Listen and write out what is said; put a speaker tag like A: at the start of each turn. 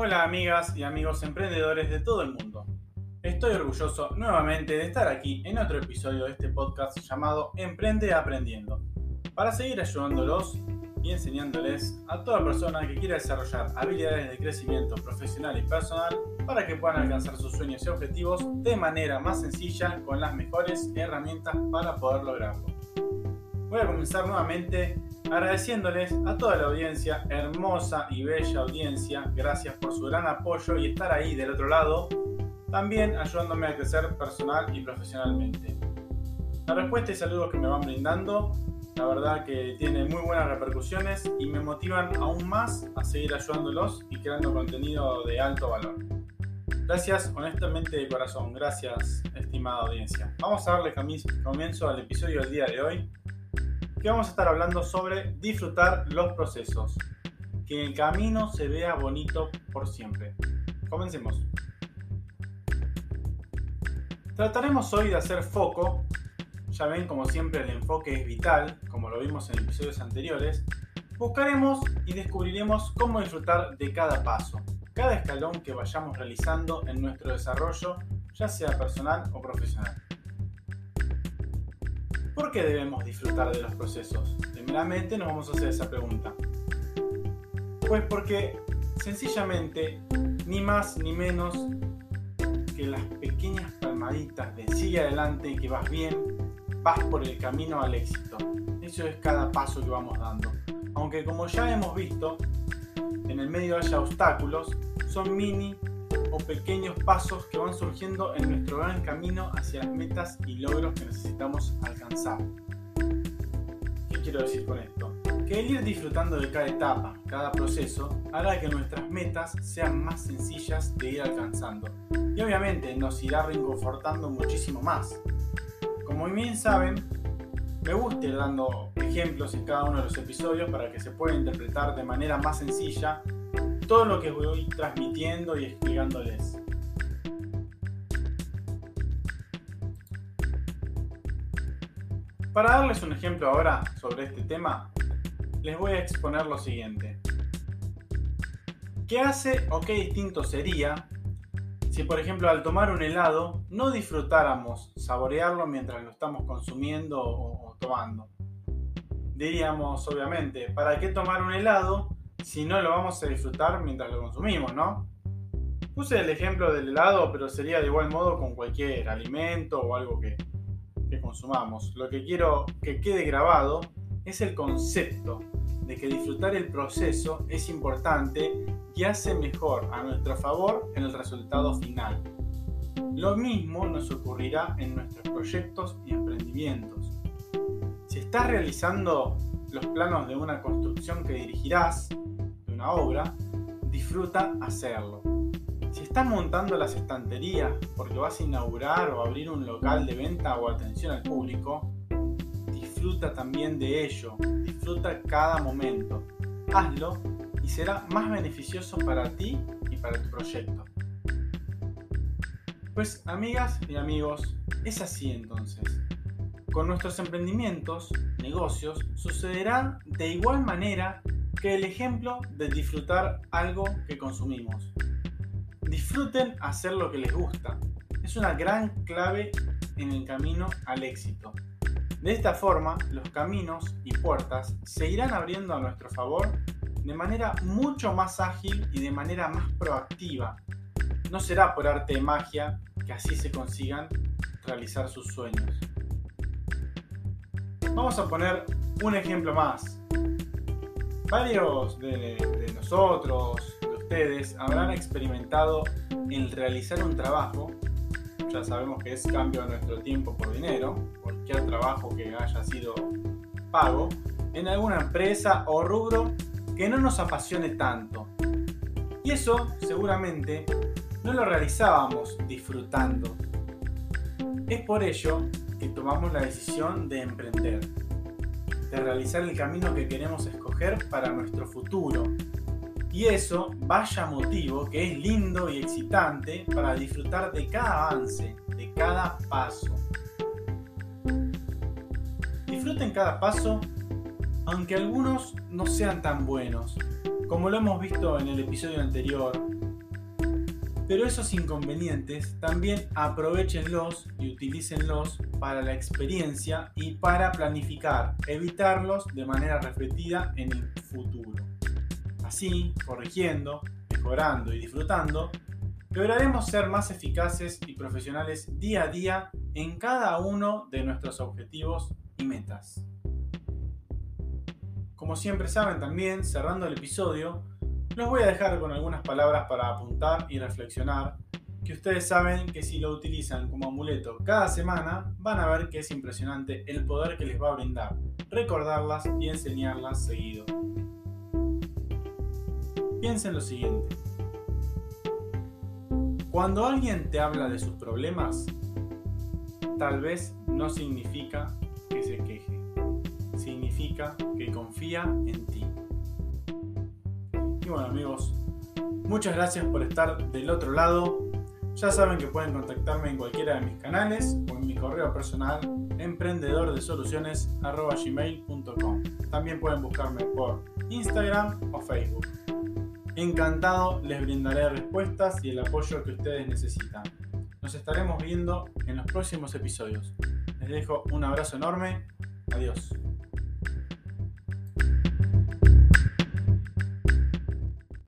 A: Hola amigas y amigos emprendedores de todo el mundo. Estoy orgulloso nuevamente de estar aquí en otro episodio de este podcast llamado Emprende Aprendiendo, para seguir ayudándolos y enseñándoles a toda persona que quiera desarrollar habilidades de crecimiento profesional y personal para que puedan alcanzar sus sueños y objetivos de manera más sencilla con las mejores herramientas para poder lograrlo. Voy a comenzar nuevamente agradeciéndoles a toda la audiencia, hermosa y bella audiencia, gracias por su gran apoyo y estar ahí del otro lado, también ayudándome a crecer personal y profesionalmente. La respuesta y saludos que me van brindando, la verdad que tiene muy buenas repercusiones y me motivan aún más a seguir ayudándolos y creando contenido de alto valor. Gracias honestamente de corazón, gracias estimada audiencia. Vamos a darle comienzo al episodio del día de hoy que vamos a estar hablando sobre disfrutar los procesos. Que el camino se vea bonito por siempre. Comencemos. Trataremos hoy de hacer foco. Ya ven, como siempre, el enfoque es vital, como lo vimos en episodios anteriores. Buscaremos y descubriremos cómo disfrutar de cada paso, cada escalón que vayamos realizando en nuestro desarrollo, ya sea personal o profesional. ¿Por qué debemos disfrutar de los procesos? Primeramente nos vamos a hacer esa pregunta. Pues porque sencillamente ni más ni menos que las pequeñas palmaditas de sigue adelante y que vas bien, vas por el camino al éxito. Eso es cada paso que vamos dando. Aunque como ya hemos visto, en el medio haya obstáculos, son mini o pequeños pasos que van surgiendo en nuestro gran camino hacia las metas y logros que necesitamos alcanzar. ¿Qué quiero decir con esto? Que el ir disfrutando de cada etapa, cada proceso, hará que nuestras metas sean más sencillas de ir alcanzando. Y obviamente nos irá reconfortando muchísimo más. Como bien saben, me gusta ir dando ejemplos en cada uno de los episodios para que se pueda interpretar de manera más sencilla todo lo que voy transmitiendo y explicándoles. Para darles un ejemplo ahora sobre este tema, les voy a exponer lo siguiente. ¿Qué hace o qué distinto sería si, por ejemplo, al tomar un helado no disfrutáramos saborearlo mientras lo estamos consumiendo o, tomando? Diríamos, obviamente, ¿para qué tomar un helado si no lo vamos a disfrutar mientras lo consumimos, ¿no? Puse el ejemplo del helado, pero sería de igual modo con cualquier alimento o algo que, que consumamos. Lo que quiero que quede grabado es el concepto de que disfrutar el proceso es importante y hace mejor a nuestro favor en el resultado final. Lo mismo nos ocurrirá en nuestros proyectos y emprendimientos. Si estás realizando los planos de una construcción que dirigirás, una obra, disfruta hacerlo. Si estás montando las estanterías porque vas a inaugurar o abrir un local de venta o atención al público, disfruta también de ello, disfruta cada momento. Hazlo y será más beneficioso para ti y para tu proyecto. Pues amigas y amigos, es así entonces. Con nuestros emprendimientos, negocios, sucederá de igual manera que el ejemplo de disfrutar algo que consumimos. Disfruten hacer lo que les gusta. Es una gran clave en el camino al éxito. De esta forma, los caminos y puertas se irán abriendo a nuestro favor de manera mucho más ágil y de manera más proactiva. No será por arte de magia que así se consigan realizar sus sueños. Vamos a poner un ejemplo más. Varios de, nosotros, de ustedes, habrán experimentado el realizar un trabajo. Ya sabemos que es cambio de nuestro tiempo por dinero, cualquier trabajo que haya sido pago, en alguna empresa o rubro que no nos apasione tanto. Y eso seguramente no lo realizábamos disfrutando. Es por ello que tomamos la decisión de emprender de realizar el camino que queremos escoger para nuestro futuro. Y eso, vaya motivo que es lindo y excitante para disfrutar de cada avance, de cada paso. Disfruten cada paso, aunque algunos no sean tan buenos, como lo hemos visto en el episodio anterior, pero esos inconvenientes también aprovechenlos y utilícenlos para la experiencia y para planificar, evitarlos de manera repetida en el futuro. Así, corrigiendo, mejorando y disfrutando, lograremos ser más eficaces y profesionales día a día en cada uno de nuestros objetivos y metas. Como siempre saben también, cerrando el episodio, los voy a dejar con algunas palabras para apuntar y reflexionar, que ustedes saben que si lo utilizan como amuleto cada semana, van a ver que es impresionante el poder que les va a brindar, recordarlas y enseñarlas seguido. Piensen lo siguiente. Cuando alguien te habla de sus problemas, tal vez no significa que se queje, significa que confía en ti. Y bueno amigos, muchas gracias por estar del otro lado. Ya saben que pueden contactarme en cualquiera de mis canales o en mi correo personal emprendedordesoluciones.gmail.com También pueden buscarme por Instagram o Facebook. Encantado les brindaré respuestas y el apoyo que ustedes necesitan. Nos estaremos viendo en los próximos episodios. Les dejo un abrazo enorme. Adiós.